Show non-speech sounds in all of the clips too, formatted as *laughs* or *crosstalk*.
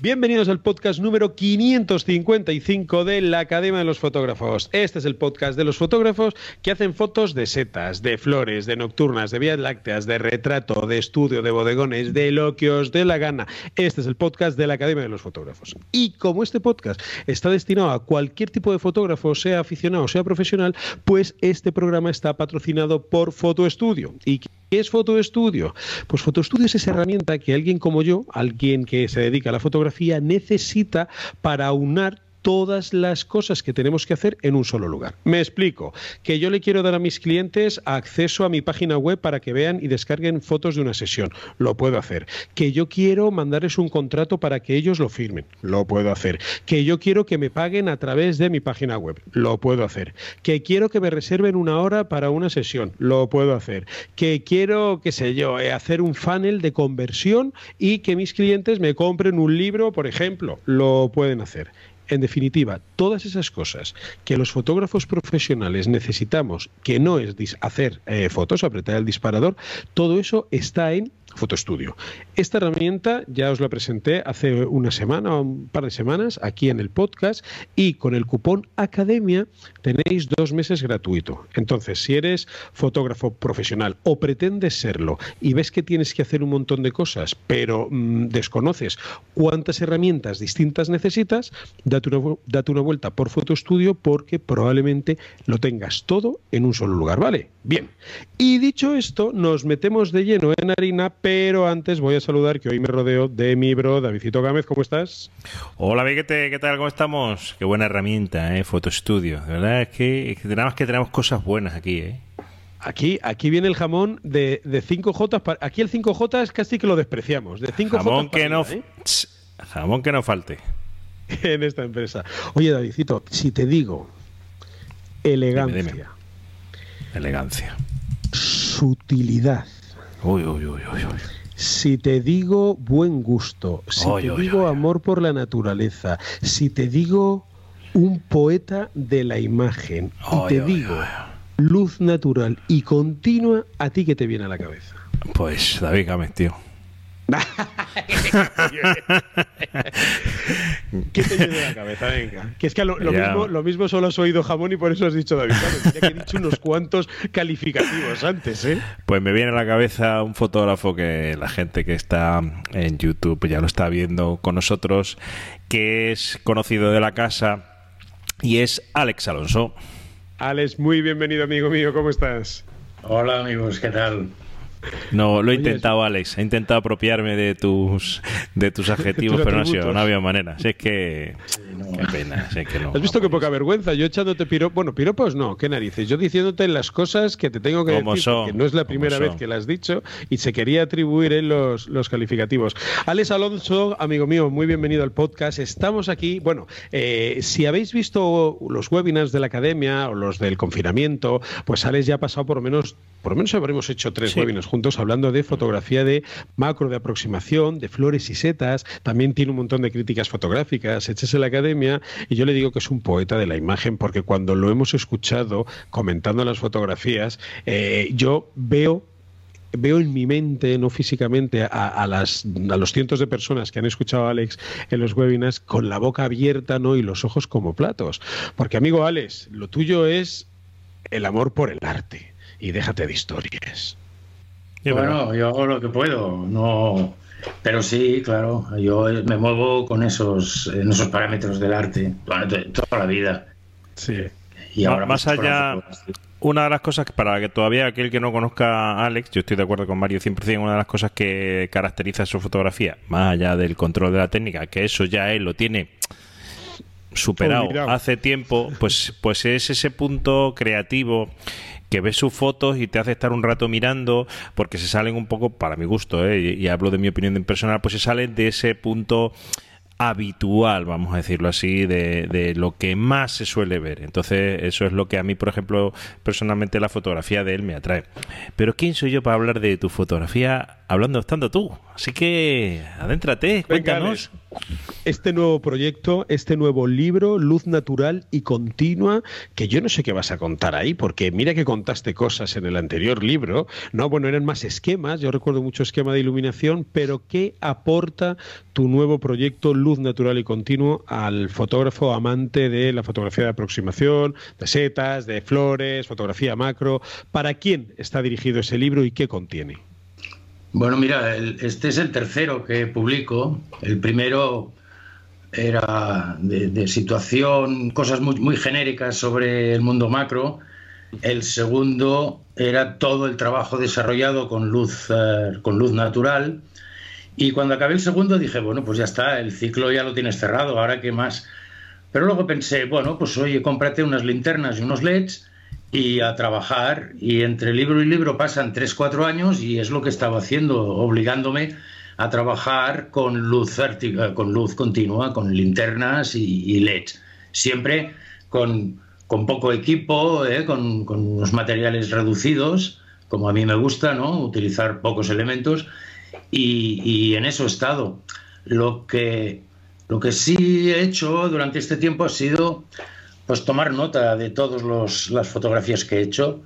Bienvenidos al podcast número 555 de la Academia de los Fotógrafos. Este es el podcast de los fotógrafos que hacen fotos de setas, de flores, de nocturnas, de vías lácteas, de retrato, de estudio, de bodegones, de lo que os dé la gana. Este es el podcast de la Academia de los Fotógrafos. Y como este podcast está destinado a cualquier tipo de fotógrafo, sea aficionado o sea profesional, pues este programa está patrocinado por Fotoestudio. ¿Y qué es Fotoestudio? Pues Fotoestudio es esa herramienta que alguien como yo, alguien que se dedica a la fotografía, necesita para aunar todas las cosas que tenemos que hacer en un solo lugar. Me explico, que yo le quiero dar a mis clientes acceso a mi página web para que vean y descarguen fotos de una sesión, lo puedo hacer. Que yo quiero mandarles un contrato para que ellos lo firmen, lo puedo hacer. Que yo quiero que me paguen a través de mi página web, lo puedo hacer. Que quiero que me reserven una hora para una sesión, lo puedo hacer. Que quiero, qué sé yo, eh, hacer un funnel de conversión y que mis clientes me compren un libro, por ejemplo, lo pueden hacer. En definitiva, todas esas cosas que los fotógrafos profesionales necesitamos, que no es hacer eh, fotos, apretar el disparador, todo eso está en Fotostudio. Esta herramienta ya os la presenté hace una semana o un par de semanas aquí en el podcast y con el cupón Academia tenéis dos meses gratuito. Entonces, si eres fotógrafo profesional o pretendes serlo y ves que tienes que hacer un montón de cosas, pero mm, desconoces cuántas herramientas distintas necesitas, date una, date una vuelta por Fotostudio porque probablemente lo tengas todo en un solo lugar, ¿vale? Bien. Y dicho esto, nos metemos de lleno en harina, pero antes voy a saludar que hoy me rodeo de mi bro Davidito Gámez. ¿Cómo estás? Hola, Viguete, ¿qué tal? ¿Cómo estamos? Qué buena herramienta, ¿eh? Fotostudio. De verdad es que, es que tenemos que tenemos cosas buenas aquí, ¿eh? Aquí, aquí viene el jamón de, de 5J. Aquí el 5J es casi que lo despreciamos. De 5 jamón que no, ¿eh? Jamón que no falte. *laughs* en esta empresa. Oye, Davidito, si te digo elegancia. Elegancia. Sutilidad. Uy, uy, uy, uy, uy. Si te digo buen gusto, si te digo amor por la naturaleza, si te digo un poeta de la imagen y te digo luz natural y continua, ¿a ti que te viene a la cabeza? Pues David Gámez, tío. *laughs* ¿Qué te viene a la cabeza? Venga. Que es que lo, lo Ya. mismo, lo mismo solo has oído jamón y por eso has dicho David. Claro, mira que he dicho unos cuantos calificativos antes, ¿eh? Pues me viene a la cabeza un fotógrafo que la gente que está en YouTube ya lo está viendo con nosotros, que es conocido de la casa y es Alex Alonso. Alex, muy bienvenido, amigo mío. ¿Cómo estás? Hola amigos, ¿qué tal? No, lo he Oye, intentado, Alex. He intentado apropiarme de tus de tus *laughs* adjetivos, pero no ha, sido, no había manera. Si es que. no. Qué pena, si es que no. ¿Has visto qué poca vergüenza? Yo echándote piropos. Bueno, piropos no, qué narices. Yo diciéndote las cosas que te tengo que Como decir, son, que no es la primera vez que las has dicho y se quería atribuir en los, los calificativos. Alex Alonso, amigo mío, muy bienvenido al podcast. Estamos aquí. Bueno, eh, si habéis visto los webinars de la academia o los del confinamiento, pues Alex ya ha pasado por lo menos. Por lo menos habremos hecho tres Sí. webinars juntos hablando de fotografía de macro, de aproximación, de flores y setas. También tiene un montón de críticas fotográficas hechas en la academia. Y yo le digo que es un poeta de la imagen porque cuando lo hemos escuchado comentando las fotografías, eh, yo veo veo en mi mente, no físicamente, a, las, a los cientos de personas que han escuchado a Alex en los webinars con la boca abierta ¿no? y los ojos como platos. Porque, amigo Alex, lo tuyo es el amor por el arte y déjate de historias. bueno, yo hago lo que puedo, no, pero sí, claro, yo me muevo con esos, en esos parámetros del arte toda la vida. Sí. Y ahora más allá, una de las cosas que para que todavía aquel que no conozca a Alex, yo estoy de acuerdo con Mario 100%, una de las cosas que caracteriza su fotografía, más allá del control de la técnica, que eso ya él lo tiene superado hace tiempo, pues, pues es ese punto creativo que ves sus fotos y te hace estar un rato mirando porque se salen un poco, para mi gusto, ¿eh? y, y hablo de mi opinión personal, pues se salen de ese punto habitual, vamos a decirlo así, de, de, lo que más se suele ver. Entonces, eso es lo que a mí, por ejemplo, personalmente la fotografía de él me atrae. Pero ¿quién soy yo para hablar de tu fotografía hablando estando tú? Así que, adéntrate, cuéntanos. este nuevo proyecto, este nuevo libro, Luz Natural y Continua, que yo no sé qué vas a contar ahí, porque mira que contaste cosas en el anterior libro, ¿no? Bueno, eran más esquemas, yo recuerdo mucho esquema de iluminación, pero ¿qué aporta tu nuevo proyecto, Luz Natural y Continuo, al fotógrafo amante de la fotografía de aproximación, de setas, de flores, fotografía macro? ¿Para quién está dirigido ese libro y qué contiene? Bueno, mira, este es el tercero que publico. El primero era de, situación, cosas muy, genéricas sobre el mundo macro. El segundo era todo el trabajo desarrollado con luz, eh, con luz natural. Y cuando acabé el segundo dije, bueno, pues ya está, el ciclo ya lo tienes cerrado, ahora qué más. Pero luego pensé, bueno, pues oye, cómprate unas linternas y unos LEDs y a trabajar. Y entre libro y libro pasan 3-4 años y es lo que estaba haciendo, obligándome a trabajar con luz, con luz continua, con linternas y, LEDs. Siempre con, con poco equipo, ¿eh? con, con, unos materiales reducidos, como a mí me gusta, ¿no? utilizar pocos elementos. Y, y en eso he estado. Lo que, lo que sí he hecho durante este tiempo ha sido pues tomar nota de todas las fotografías que he hecho,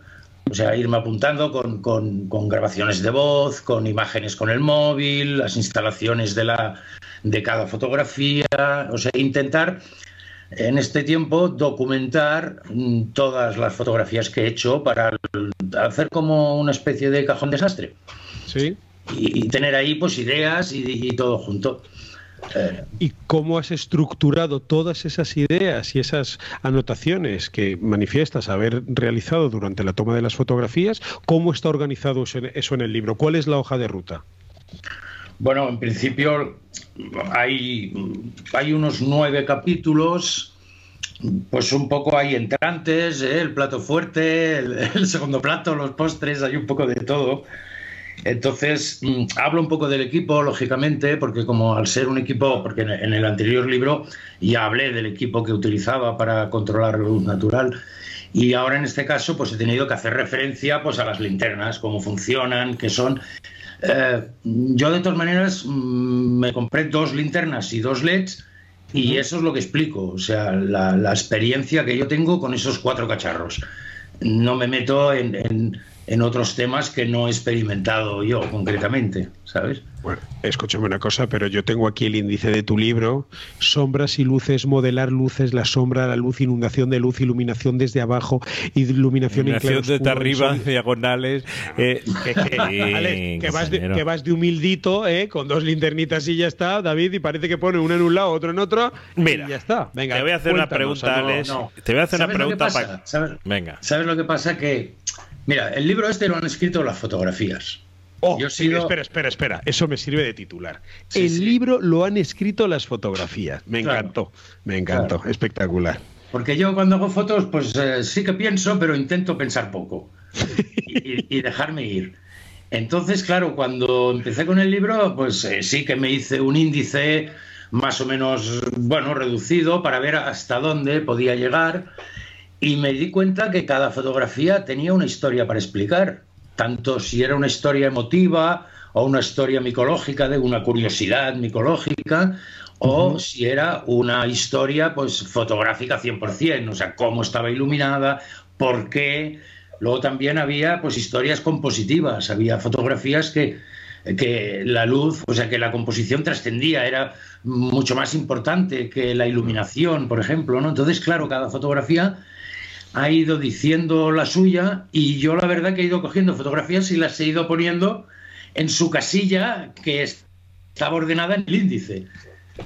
o sea, irme apuntando con, con, grabaciones de voz, con imágenes con el móvil, las instalaciones de, la, de cada fotografía, o sea, intentar en este tiempo documentar mm, todas las fotografías que he hecho para hacer como una especie de cajón desastre. Sí. Y, tener ahí pues ideas y todo junto. ¿Y cómo has estructurado todas esas ideas y esas anotaciones que manifiestas haber realizado durante la toma de las fotografías? ¿Cómo está organizado eso en el libro? ¿Cuál es la hoja de ruta? Bueno, en principio hay, hay unos nueve capítulos, pues un poco hay entrantes, ¿eh? el plato fuerte, el segundo plato, los postres, hay un poco de todo. Entonces, mm, hablo un poco del equipo, lógicamente, porque como al ser un equipo, porque en el anterior libro ya hablé del equipo que utilizaba para controlar la luz natural, y ahora en este caso pues he tenido que hacer referencia pues a las linternas, cómo funcionan, qué son. Eh, yo de todas maneras mm, me compré dos linternas y dos LEDs y eso es lo que explico, o sea, la, experiencia que yo tengo con esos cuatro cacharros. No me meto en en otros temas que no he experimentado yo concretamente, ¿sabes? Bueno, escúchame una cosa, pero yo tengo aquí el índice de tu libro, sombras y luces, modelar luces, la sombra, la luz, inundación de luz, iluminación desde abajo, iluminación, iluminación desde arriba, diagonales. Eh, *laughs* que, vas de, que, vas de, humildito, eh, con dos linternitas y ya está, David, y parece que pone una en un lado, otro en otro, Mira, y ya está. Venga, te voy a hacer una pregunta, Alex. Te voy a hacer una pregunta para... Venga. ¿Sabes lo que pasa? Que Mira, el libro este lo han escrito las fotografías. Oh, espera, espera, espera. Eso me sirve de titular. el libro lo han escrito las fotografías. Me encantó, me encantó. Espectacular. Porque yo cuando hago fotos, pues eh, sí que pienso, pero intento pensar poco y, dejarme ir. Entonces, claro, cuando empecé con el libro, pues eh, sí que me hice un índice más o menos, bueno, reducido para ver hasta dónde podía llegar y me di cuenta que cada fotografía tenía una historia para explicar, tanto si era una historia emotiva o una historia micológica, de una curiosidad micológica, o si era una historia pues fotográfica 100%, o sea, cómo estaba iluminada, por qué, luego también había pues historias compositivas, había fotografías que, que la luz, o sea, que la composición trascendía, era mucho más importante que la iluminación, por ejemplo, ¿no? Entonces, claro, cada fotografía ha ido diciendo la suya y yo la verdad que he ido cogiendo fotografías y las he ido poniendo en su casilla que estaba ordenada en el índice.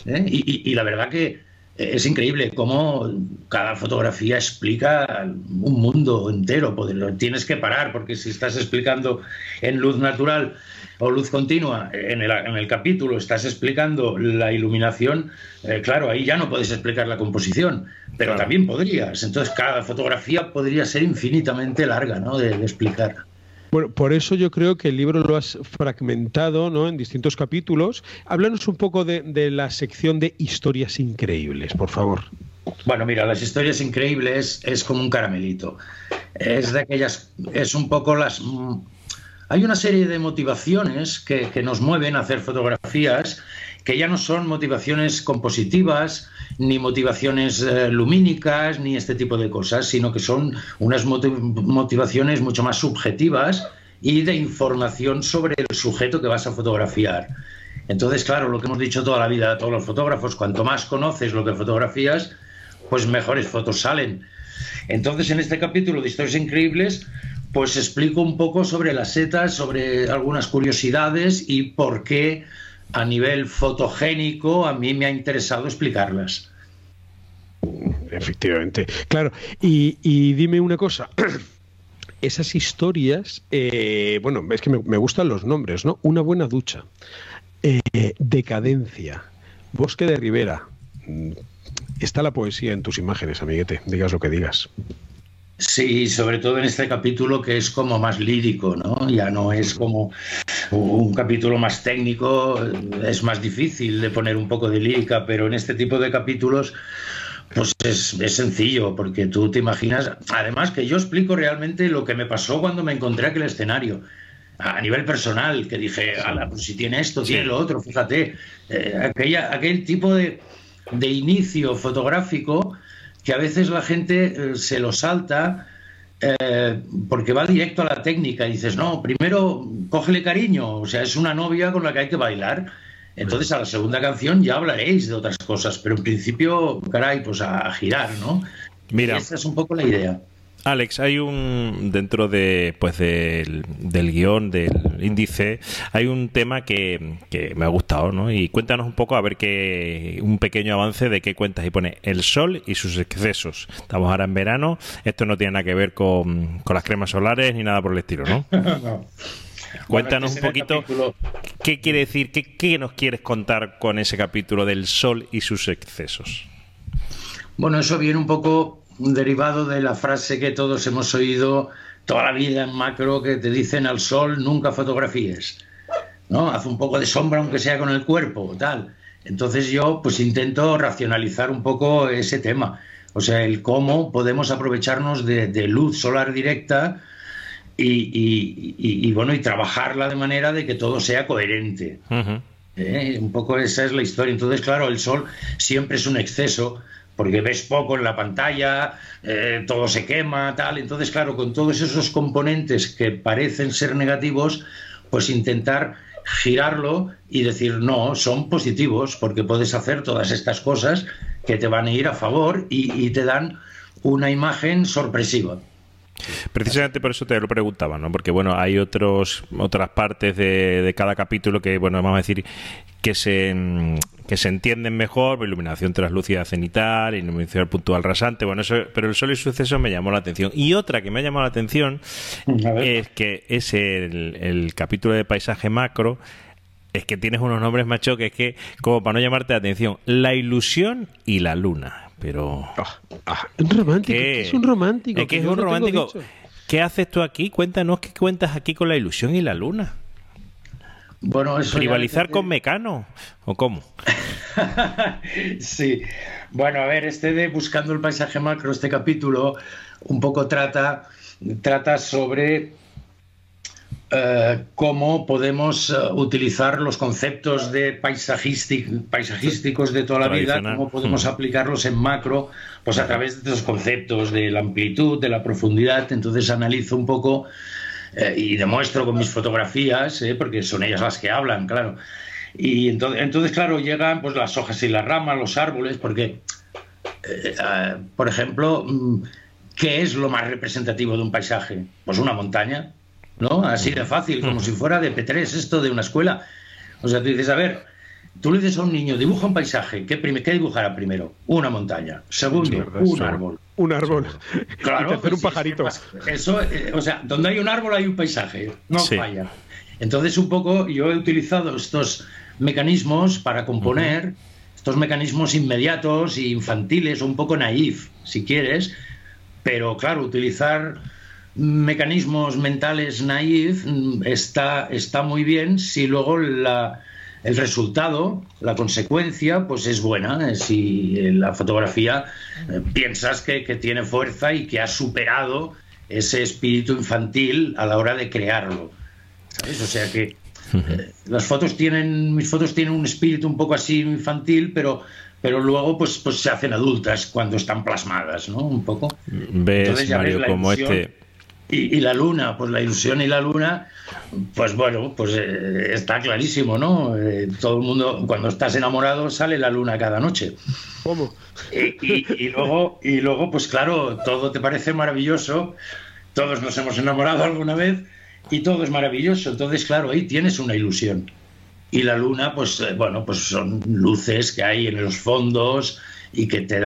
¿eh? Y, la verdad que es increíble cómo cada fotografía explica un mundo entero. Tienes que parar porque si estás explicando en luz natural o luz continua en el, capítulo, estás explicando la iluminación, eh, claro, ahí ya no puedes explicar la composición, pero también podrías. Entonces cada fotografía podría ser infinitamente larga ¿no? de explicar. Bueno, por eso yo creo que el libro lo has fragmentado ¿no? en distintos capítulos. Háblanos un poco de, la sección de historias increíbles, por favor. Bueno, mira, las historias increíbles es como un caramelito. Es de aquellas, es un poco las... Hay una serie de motivaciones que, que nos mueven a hacer fotografías que ya no son motivaciones compositivas, ni motivaciones eh, lumínicas, ni este tipo de cosas, sino que son unas motivaciones mucho más subjetivas y de información sobre el sujeto que vas a fotografiar. Entonces, claro, lo que hemos dicho toda la vida a todos los fotógrafos, cuanto más conoces lo que fotografías, pues mejores fotos salen. Entonces, en este capítulo de Historias Increíbles, pues explico un poco sobre las setas, sobre algunas curiosidades y por qué a nivel fotogénico a mí me ha interesado explicarlas. Efectivamente, claro. Y, dime una cosa. *clears throat* Esas historias, eh, bueno, es que me, gustan los nombres, ¿no? Una buena ducha, eh, decadencia, bosque de ribera. Mm, está la poesía en tus imágenes, amiguete, digas lo que digas. Sí, sobre todo en este capítulo que es como más lírico, ¿no? Ya no es como un capítulo más técnico, es más difícil de poner un poco de lírica, pero en este tipo de capítulos pues es, sencillo, porque tú te imaginas, además que yo explico realmente lo que me pasó cuando me encontré aquel escenario, a nivel personal, que dije, ala, pues si tiene esto, tiene lo otro, fíjate, eh, aquella, aquel tipo de, de inicio fotográfico que a veces la gente eh, se lo salta eh, porque va directo a la técnica y dices, no, primero cógele cariño, o sea, es una novia con la que hay que bailar. Entonces a la segunda canción ya hablaréis de otras cosas, pero en principio, caray, pues a, girar, ¿no? Mira. esa es un poco la idea. Alex, hay un dentro de pues del, del guion del índice hay un tema que, me ha gustado, ¿no? Y cuéntanos un poco a ver qué un pequeño avance de qué cuentas y pone el sol y sus excesos. Estamos ahora en verano, esto no tiene nada que ver con, las cremas solares ni nada por el estilo, ¿no? *laughs* Cuéntanos un poquito qué quiere decir, qué, qué nos quieres contar con ese capítulo del sol y sus excesos. Bueno, eso viene un poco un derivado de la frase que todos hemos oído toda la vida en macro que te dicen al sol nunca fotografíes, ¿no? Haz un poco de sombra aunque sea con el cuerpo, tal. Entonces yo pues intento racionalizar un poco ese tema, o sea, el cómo podemos aprovecharnos de, luz solar directa y, bueno, y trabajarla de manera de que todo sea coherente. ¿Eh? Un poco esa es la historia. Entonces, claro, el sol siempre es un exceso porque ves poco en la pantalla, eh, todo se quema, tal. Entonces, claro, con todos esos componentes que parecen ser negativos, pues intentar girarlo y decir, no, son positivos, porque puedes hacer todas estas cosas que te van a ir a favor y, te dan una imagen sorpresiva. Precisamente por eso te lo preguntaba, ¿no? Porque bueno, hay otros otras partes de, de, cada capítulo que bueno, vamos a decir que se, que se entienden mejor, iluminación translúcida cenital, iluminación puntual rasante, bueno, eso, pero el sol y suceso me llamó la atención. Y otra que me ha llamado la atención es que es el, capítulo de paisaje macro, es que tienes unos nombres macho que es que, como para no llamarte la atención, la ilusión y la luna. Pero. Ah, ah, un romántico, es un romántico. Es que es un romántico. ¿Qué haces tú aquí? Cuéntanos qué cuentas aquí con la ilusión y la luna. Bueno, eso ¿Rivalizar con Mecano? ¿O cómo? *laughs* sí. Bueno, a ver, este de Buscando el paisaje macro, este capítulo, un poco trata, trata sobre eh, cómo podemos eh, utilizar los conceptos de paisajísticos de toda la vida, cómo podemos hmm. aplicarlos en macro, pues a través de estos conceptos de la amplitud, de la profundidad. Entonces analizo un poco eh, y demuestro con mis fotografías, porque son ellas las que hablan, claro. Y entonces, entonces, claro, llegan pues las hojas y las ramas, los árboles, porque, por ejemplo, mm, ¿qué es lo más representativo de un paisaje? Pues una montaña ¿no? Así de fácil, como si fuera de P3 esto de una escuela. O sea, tú dices, a ver, tú le dices a un niño, dibuja un paisaje, ¿qué, qué dibujará primero? Una montaña. Segundo, un árbol. Un árbol. Claro. hacer un pajarito. Eso, eh, o sea, donde hay un árbol hay un paisaje, no falla. Entonces, un poco, yo he utilizado estos mecanismos para componer, estos mecanismos inmediatos e infantiles, un poco naif, si quieres, pero claro, utilizar mecanismos mentales naif mm, está, está muy bien si luego la, el resultado, la consecuencia, pues es buena. Eh, si la fotografía eh, piensas que, tiene fuerza y que ha superado ese espíritu infantil a la hora de crearlo. ¿Sabes? O sea que eh, las fotos tienen, mis fotos tienen un espíritu un poco así infantil, pero pero luego pues, pues se hacen adultas cuando están plasmadas, ¿no? Un poco. Ves, Mario, como este y, la luna, pues la ilusión y la luna, pues bueno, pues eh, está clarísimo, ¿no? Eh, todo el mundo, cuando estás enamorado, sale la luna cada noche. ¿Cómo? Y, luego, y luego, pues claro, todo te parece maravilloso, todos nos hemos enamorado alguna vez y todo es maravilloso. Entonces, claro, ahí tienes una ilusión. Y la luna, pues eh, bueno, pues son luces que hay en los fondos y que te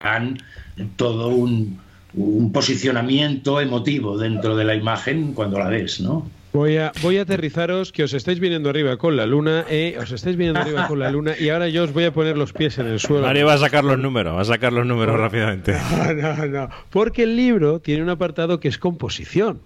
Han todo un, un posicionamiento emotivo dentro de la imagen cuando la ves, ¿no? Voy a, voy a aterrizaros que os estáis viniendo arriba con la luna, eh, os estáis viniendo arriba con la luna y ahora yo os voy a poner los pies en el suelo. Mario va a sacar los números, va a sacar los números rápidamente. No, no, no, porque el libro tiene un apartado que es composición.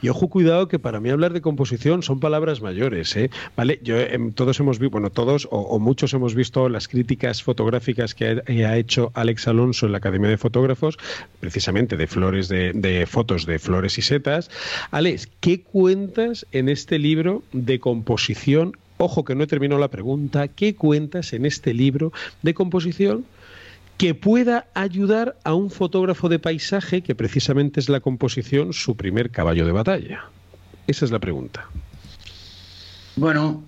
Y ojo, cuidado, que para mí hablar de composición son palabras mayores, ¿eh? ¿Vale? Yo, em, todos hemos visto, bueno, todos o, muchos hemos visto las críticas fotográficas que ha, hecho Alex Alonso en la Academia de Fotógrafos, precisamente de flores, de, de fotos de flores y setas. Alex, ¿qué cuentas? En este libro de composición? Ojo que no he terminado la pregunta. ¿Qué cuentas en este libro de composición que pueda ayudar a un fotógrafo de paisaje, que precisamente es la composición, su primer caballo de batalla? Esa es la pregunta. Bueno,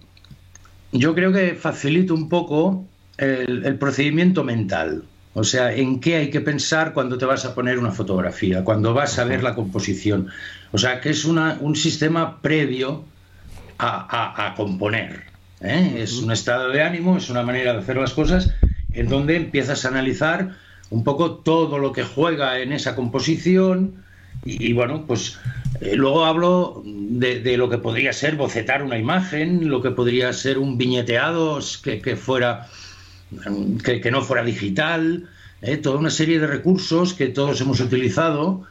yo creo que facilita un poco el, procedimiento mental. O sea, en qué hay que pensar cuando te vas a poner una fotografía, cuando vas a ver la composición. O sea, que es un sistema previo a, componer. ¿eh? Es un estado de ánimo, es una manera de hacer las cosas en donde empiezas a analizar un poco todo lo que juega en esa composición y, bueno, pues eh, luego hablo de, lo que podría ser bocetar una imagen, lo que podría ser un viñeteado que, fuera que, no fuera digital, ¿eh? toda una serie de recursos que todos hemos utilizado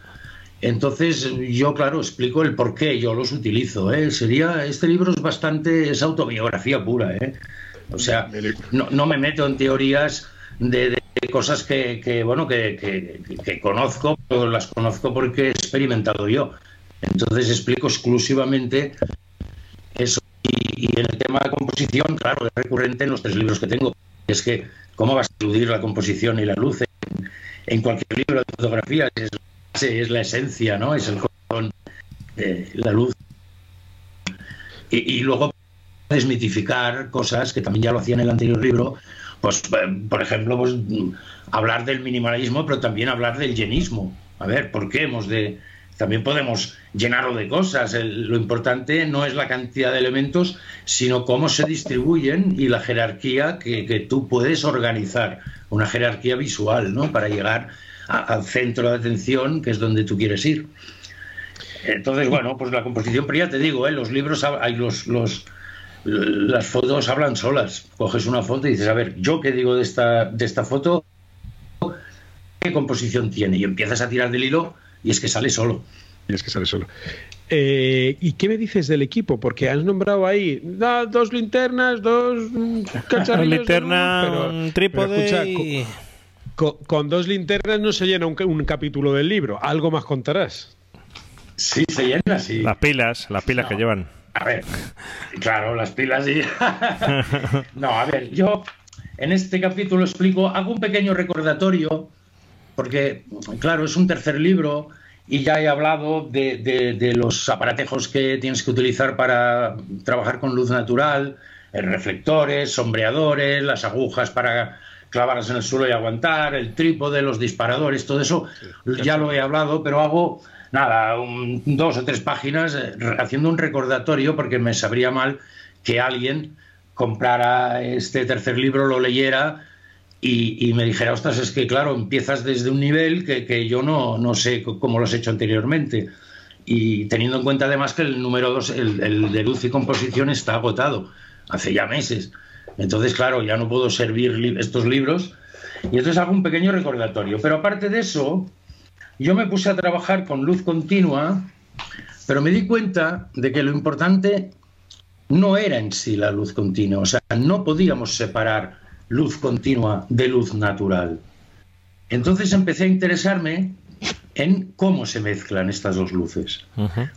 entonces, yo, claro, explico el por qué yo los utilizo. ¿eh? Sería, este libro es bastante, es autobiografía pura. ¿eh? O sea, no, me meto en teorías de, cosas que, bueno, que, conozco, pero las conozco porque he experimentado yo. Entonces explico exclusivamente eso. Y, en el tema de composición, claro, es recurrente en los tres libros que tengo. Es que, ¿cómo vas a estudiar la composición y la luz en, cualquier libro de fotografía? Es es la esencia, ¿no? Es el corazón, la luz. y, luego desmitificar cosas que también ya lo hacía en el anterior libro, pues eh, por ejemplo, pues hablar del minimalismo, pero también hablar del llenismo. A ver, ¿por qué hemos de también podemos llenarlo de cosas. lo importante no es la cantidad de elementos, sino cómo se distribuyen y la jerarquía que, tú puedes organizar, una jerarquía visual, ¿no? Para llegar al centro de atención, que es donde tú quieres ir. Entonces, bueno, pues la composición, pero ya te digo, ¿eh? los libros, hay los, los, las fotos hablan solas. Coges una foto y dices, a ver, yo qué digo de esta, de esta foto, qué composición tiene, y empiezas a tirar del hilo y es que sale solo. Y es que sale solo. Eh, ¿Y qué me dices del equipo? Porque has nombrado ahí dos linternas, dos cacharrillos. linterna, un trípode. con, dos linternas no se llena un, capítulo del libro. Algo más contarás. Sí, se llena, sí. Las pilas, las pilas que llevan. A ver, claro, las pilas y. *laughs* no, a ver, yo en este capítulo explico, hago un pequeño recordatorio porque, claro, es un tercer libro y ya he hablado de, los aparatejos que tienes que utilizar para trabajar con luz natural, eh, reflectores, sombreadores, las agujas para clavarlas en el suelo y aguantar, el trípode, los disparadores, todo eso ya lo he hablado, pero hago nada, dos o tres páginas eh, haciendo un recordatorio porque me sabría mal que alguien comprara este tercer libro, lo leyera y, me dijera, ostras, es que claro, empiezas desde un nivel que, yo no, no, sé cómo lo has hecho anteriormente. Y teniendo en cuenta además que el número 2, el, de luz y composición, está agotado hace ya meses. Entonces, claro, ya no puedo servir estos libros. Y entonces hago un pequeño recordatorio. Pero aparte de eso, yo me puse a trabajar con luz continua, pero me di cuenta de que lo importante no era en sí la luz continua. O sea, no podíamos separar luz continua de luz natural. Entonces empecé a interesarme en cómo se mezclan estas dos luces.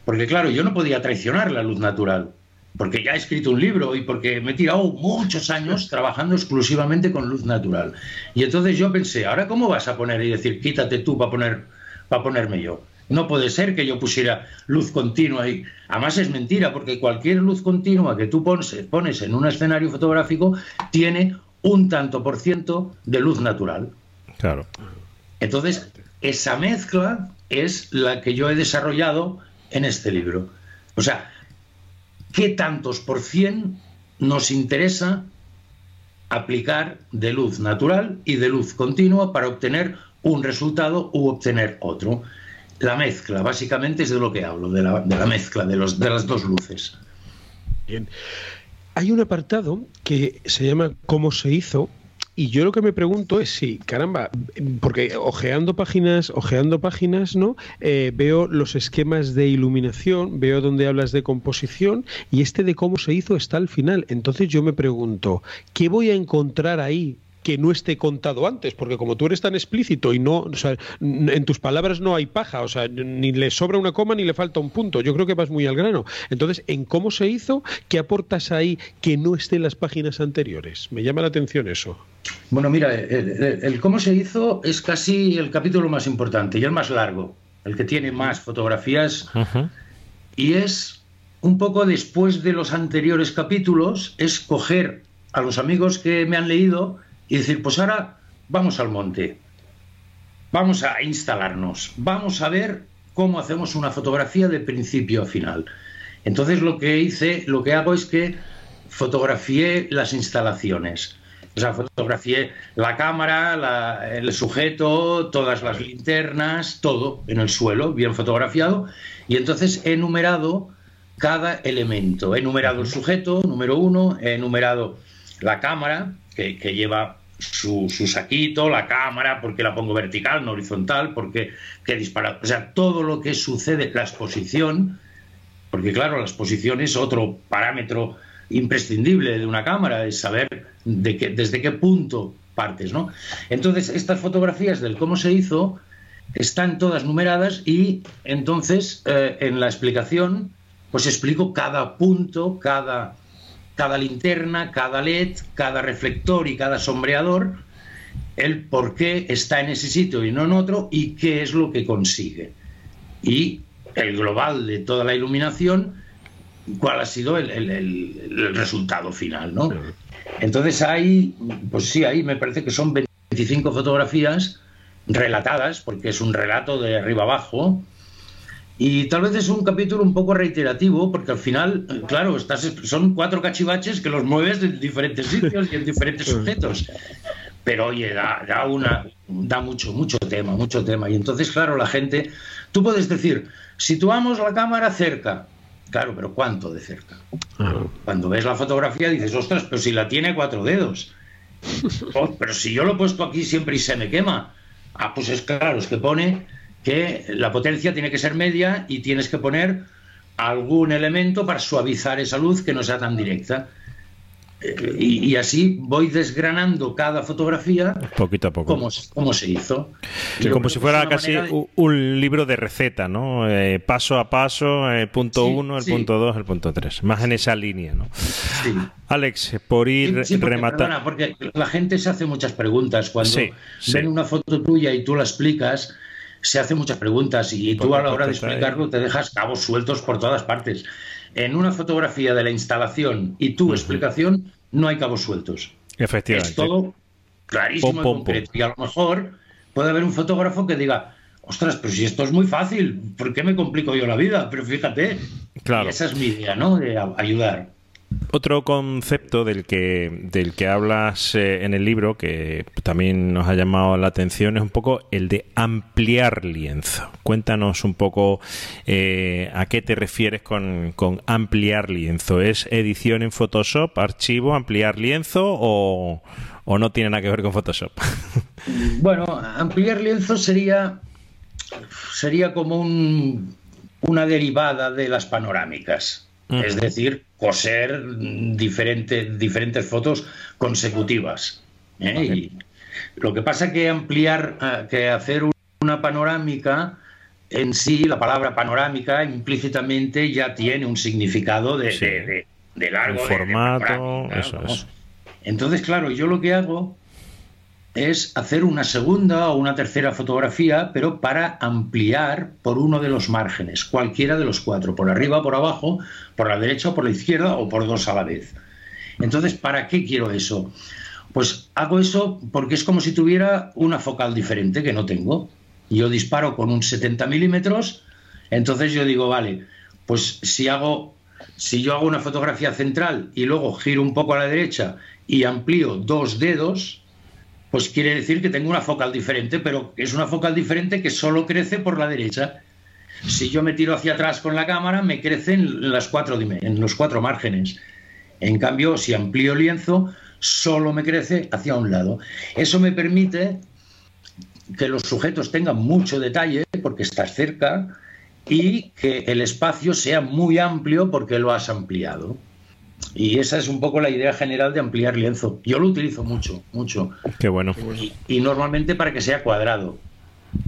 Porque claro, yo no podía traicionar la luz natural, porque ya he escrito un libro y porque me he tirado muchos años trabajando exclusivamente con luz natural. Y entonces yo pensé, ¿ahora cómo vas a poner y decir, quítate tú para poner, para ponerme yo? No puede ser que yo pusiera luz continua y además es mentira porque cualquier luz continua que tú pones, pones en un escenario fotográfico tiene un tanto por ciento de luz natural. Claro. Entonces, esa mezcla es la que yo he desarrollado en este libro. O sea, ¿qué tantos por cien nos interesa aplicar de luz natural y de luz continua para obtener un resultado u obtener otro? La mezcla, básicamente, es de lo que hablo, de la, mezcla de, los, de las dos luces. Bien. Hay un apartado que se llama ¿Cómo se hizo? Y yo lo que me pregunto es si, caramba, porque ojeando páginas, ojeando páginas, ¿no? Eh, veo los esquemas de iluminación, veo donde hablas de composición y este de cómo se hizo está al final. Entonces yo me pregunto, ¿qué voy a encontrar ahí que no esté contado antes, porque como tú eres tan explícito y no, o sea, en tus palabras no hay paja, o sea, ni le sobra una coma ni le falta un punto. Yo creo que vas muy al grano. Entonces, en cómo se hizo, ¿qué aportas ahí que no esté en las páginas anteriores? Me llama la atención eso. Bueno, mira, el, cómo se hizo es casi el capítulo más importante y el más largo, el que tiene más fotografías y es un poco después de los anteriores capítulos, es coger a los amigos que me han leído y decir, pues ahora vamos al monte, vamos a instalarnos, vamos a ver cómo hacemos una fotografía de principio a final. Entonces lo que hice, lo que hago es que fotografié las instalaciones. O sea, fotografié la cámara, el sujeto, todas las linternas, todo en el suelo, bien fotografiado. Y entonces he numerado cada elemento. He numerado el sujeto, número uno, he numerado la cámara, que, que lleva su, saquito, la cámara, porque la pongo vertical, no horizontal, porque que dispara. O sea, todo lo que sucede, la exposición, porque claro, la exposición es otro parámetro imprescindible de una cámara, es saber de qué, desde qué punto partes, ¿no? Entonces, estas fotografías del cómo se hizo están todas numeradas y entonces eh, en la explicación pues explico cada punto, cada cada linterna, cada LED, cada reflector y cada sombreador, el por qué está en ese sitio y no en otro y qué es lo que consigue. Y el global de toda la iluminación cuál ha sido el, resultado final, ¿no? Entonces ahí, pues sí, ahí me parece que son 25 fotografías relatadas, porque es un relato de arriba abajo, y tal vez es un capítulo un poco reiterativo, porque al final, claro, estás, son cuatro cachivaches que los mueves en diferentes sitios y en diferentes *laughs* sujetos. Pero oye, da, da, una, da mucho, mucho tema, mucho tema. Y entonces, claro, la gente, tú puedes decir, situamos la cámara cerca, Claro, pero ¿cuánto de cerca? Cuando ves la fotografía dices, ostras, pero si la tiene cuatro dedos. *laughs* Oh, pero si yo lo he puesto aquí siempre y se me quema. Ah, pues es claro, es que pone que la potencia tiene que ser media y tienes que poner algún elemento para suavizar esa luz que no sea tan directa. Y, así voy desgranando cada fotografía poquito a poco. cómo, se hizo. Como si fuera casi un libro de receta no eh, paso a paso eh, punto uno el punto dos el punto tres. Más en esa línea no Alex por ir rematando. porque la gente se hace muchas preguntas. Cuando ven una foto tuya y tú la explicas se hace muchas preguntas y tú a la hora de explicarlo te dejas cabos sueltos por todas partes en una fotografía de la instalación y tu explicación no hay cabos sueltos. Efectivamente. Es todo clarísimo y concreto. Y a lo mejor puede haber un fotógrafo que diga, ostras, pero si esto es muy fácil, ¿por qué me complico yo la vida? Pero fíjate, claro. esa es mi idea, ¿no? De ayudar. Otro concepto del que, del que hablas eh, en el libro, que también nos ha llamado la atención, es un poco el de ampliar lienzo. Cuéntanos un poco eh, a qué te refieres con, ampliar lienzo. ¿Es edición en Photoshop, archivo, ampliar lienzo o, o no tiene nada que ver con Photoshop? *laughs* bueno, ampliar lienzo sería, sería como un, una derivada de las panorámicas. Es decir, coser diferentes, diferentes fotos consecutivas. ¿eh? Y lo que pasa que ampliar, eh, que hacer una panorámica en sí, la palabra panorámica implícitamente ya tiene un significado de, de, largo. formato, Entonces, claro, yo lo que hago es hacer una segunda o una tercera fotografía, pero para ampliar por uno de los márgenes, cualquiera de los cuatro, por arriba, por abajo, por la derecha por la izquierda o por dos a la vez. Entonces, ¿para qué quiero eso? Pues hago eso porque es como si tuviera una focal diferente que no tengo. Yo disparo con un 70 milímetros, entonces yo digo, vale, pues si hago, si yo hago una fotografía central y luego giro un poco a la derecha y amplío dos dedos, pues quiere decir que tengo una focal diferente, pero es una focal diferente que solo crece por la derecha. Si yo me tiro hacia atrás con la cámara, me crecen en, las cuatro, en los cuatro márgenes. En cambio, si amplío el lienzo, solo me crece hacia un lado. Eso me permite que los sujetos tengan mucho detalle porque estás cerca y que el espacio sea muy amplio porque lo has ampliado. Y esa es un poco la idea general de ampliar lienzo. Yo lo utilizo mucho, mucho. Qué bueno. Y, normalmente para que sea cuadrado.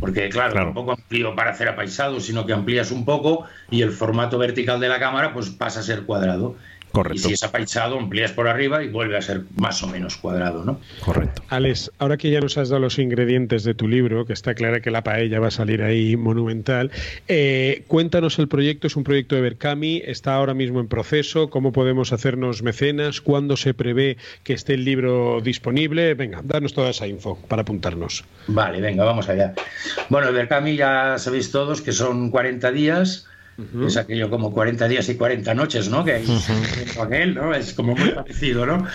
Porque, claro, claro, tampoco amplío para hacer apaisado, sino que amplías un poco y el formato vertical de la cámara pues pasa a ser cuadrado. Correcto. Y si es apaichado, amplías por arriba y vuelve a ser más o menos cuadrado, ¿no? Correcto. Alex, ahora que ya nos has dado los ingredientes de tu libro, que está clara que la paella va a salir ahí monumental, eh, cuéntanos el proyecto. Es un proyecto de Berkami, está ahora mismo en proceso. ¿Cómo podemos hacernos mecenas? ¿Cuándo se prevé que esté el libro disponible? Venga, danos toda esa info para apuntarnos. Vale, venga, vamos allá. Bueno, Berkami ya sabéis todos que son 40 días es aquello como 40 días y 40 noches, ¿no? Que aquel, ¿no? Es como muy parecido, ¿no?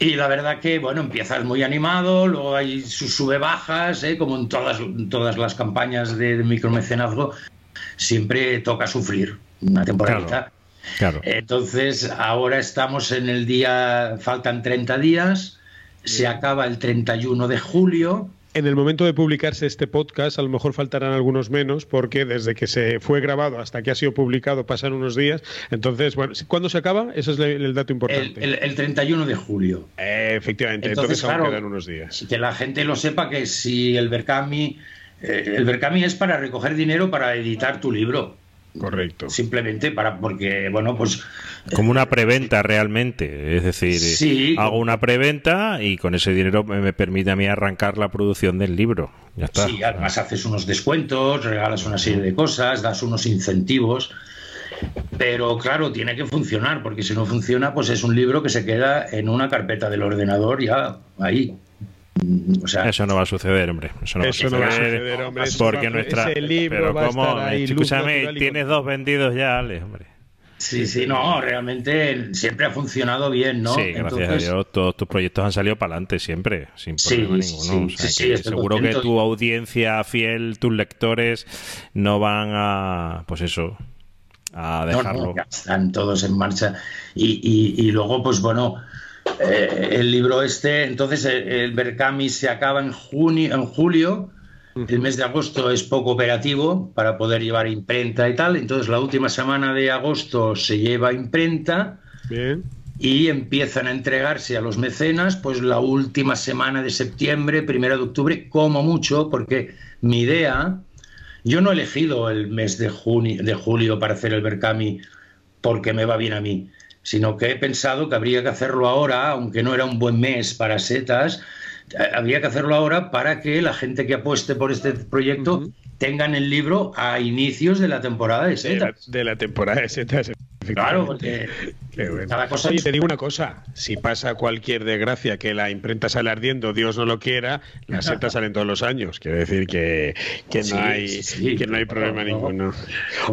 Y la verdad que, bueno, empiezas muy animado, luego hay sus sube-bajas, ¿eh? como en todas, todas las campañas de, micromecenazgo, siempre toca sufrir una temporada. Claro, Entonces, ahora estamos en el día, faltan 30 días, se acaba el 31 de julio, en el momento de publicarse este podcast, a lo mejor faltarán algunos menos, porque desde que se fue grabado hasta que ha sido publicado pasan unos días. Entonces, bueno, ¿cuándo se acaba? Ese es el, dato importante. El, 31 de julio. Eh, efectivamente, entonces, aún quedan unos días. Que la gente lo sepa que si el Berkami, eh, el Berkami es para recoger dinero para editar tu libro. Correcto. Simplemente para, porque, bueno, pues. Como una preventa realmente. Es decir, hago una preventa y con ese dinero me permite a mí arrancar la producción del libro. Ya está. Sí, además haces unos descuentos, regalas una serie de cosas, das unos incentivos. Pero claro, tiene que funcionar, porque si no funciona, pues es un libro que se queda en una carpeta del ordenador ya ahí. O sea, eso no va a suceder, hombre. Eso no, va, a suceder, hombre. Porque nuestra. Ese libro pero ¿cómo? Escúchame, tienes dos vendidos ya, Ale, hombre. Sí, sí, no, realmente siempre ha funcionado bien, ¿no? Sí, gracias a Dios, todos tus proyectos han salido para adelante siempre, sin problema ninguno. Sí, sí, seguro que tu audiencia fiel, tus lectores, no van a, pues eso, a dejarlo. ya están todos en marcha. Y, luego, pues bueno, eh, el libro este, entonces el, el Berkami se acaba en, junio, en julio el mes de agosto es poco operativo para poder llevar imprenta y tal. Entonces la última semana de agosto se lleva imprenta. Y empiezan a entregarse a los mecenas, pues la última semana de septiembre, primera de octubre, como mucho, porque mi idea, yo no he elegido el mes de, junio, de julio para hacer el Berkami porque me va bien a mí, sino que he pensado que habría que hacerlo ahora, aunque no era un buen mes para setas, había que hacerlo ahora para que la gente que apueste por este proyecto tengan el libro a inicios de la temporada de setas. De la, temporada de setas. Claro, porque cada cosa. te digo una cosa: si pasa cualquier desgracia que la imprenta sale ardiendo, Dios no lo quiera, las *laughs* setas salen todos los años. Quiere decir que, no, hay, que no hay problema ninguno.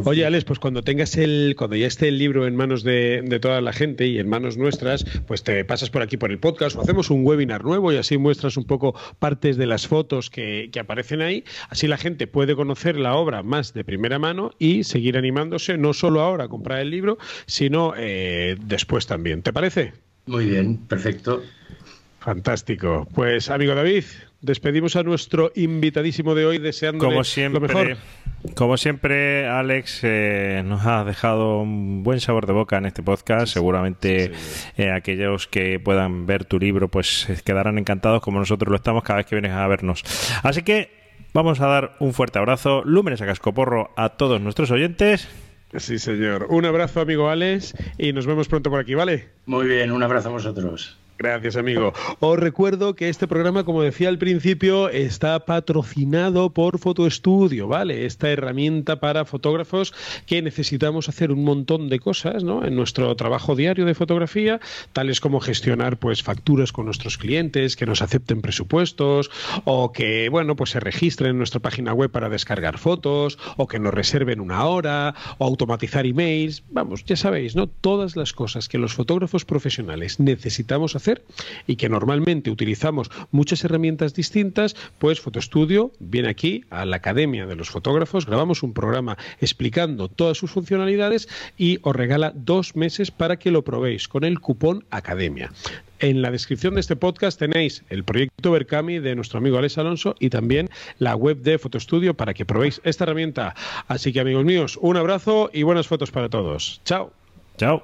Oye, Alex, pues cuando tengas el, cuando ya esté el libro en manos de, de, toda la gente y en manos nuestras, pues te pasas por aquí por el podcast o hacemos un webinar nuevo y así muestras un poco partes de las fotos que, que aparecen ahí. Así la gente puede conocer la obra más de primera mano y seguir animándose, no solo ahora a comprar el libro, sino eh, después también. ¿Te parece? Muy bien, perfecto. Fantástico. Pues, amigo David, despedimos a nuestro invitadísimo de hoy deseando como siempre, lo mejor. Como siempre, Alex eh, nos ha dejado un buen sabor de boca en este podcast. Seguramente eh, aquellos que puedan ver tu libro pues quedarán encantados como nosotros lo estamos cada vez que vienes a vernos. Así que vamos a dar un fuerte abrazo, lúmenes a cascoporro a todos nuestros oyentes Sí, señor. Un abrazo, amigo Alex, y nos vemos pronto por aquí, ¿vale? Muy bien, un abrazo a vosotros. Gracias, amigo. Os recuerdo que este programa, como decía al principio, está patrocinado por Fotoestudio, ¿vale? Esta herramienta para fotógrafos que necesitamos hacer un montón de cosas, ¿no? En nuestro trabajo diario de fotografía, tales como gestionar, pues, facturas con nuestros clientes, que nos acepten presupuestos, o que, bueno, pues se registren en nuestra página web para descargar fotos, o que nos reserven una hora, o automatizar emails. Vamos, ya sabéis, ¿no? Todas las cosas que los fotógrafos profesionales necesitamos y que normalmente utilizamos muchas herramientas distintas, pues Fotostudio viene aquí a la Academia de los Fotógrafos, grabamos un programa explicando todas sus funcionalidades y os regala dos meses para que lo probéis con el cupón Academia. En la descripción de este podcast tenéis el proyecto Berkami de nuestro amigo Alex Alonso y también la web de Fotostudio para que probéis esta herramienta. Así que amigos míos, un abrazo y buenas fotos para todos. Chao. Chao.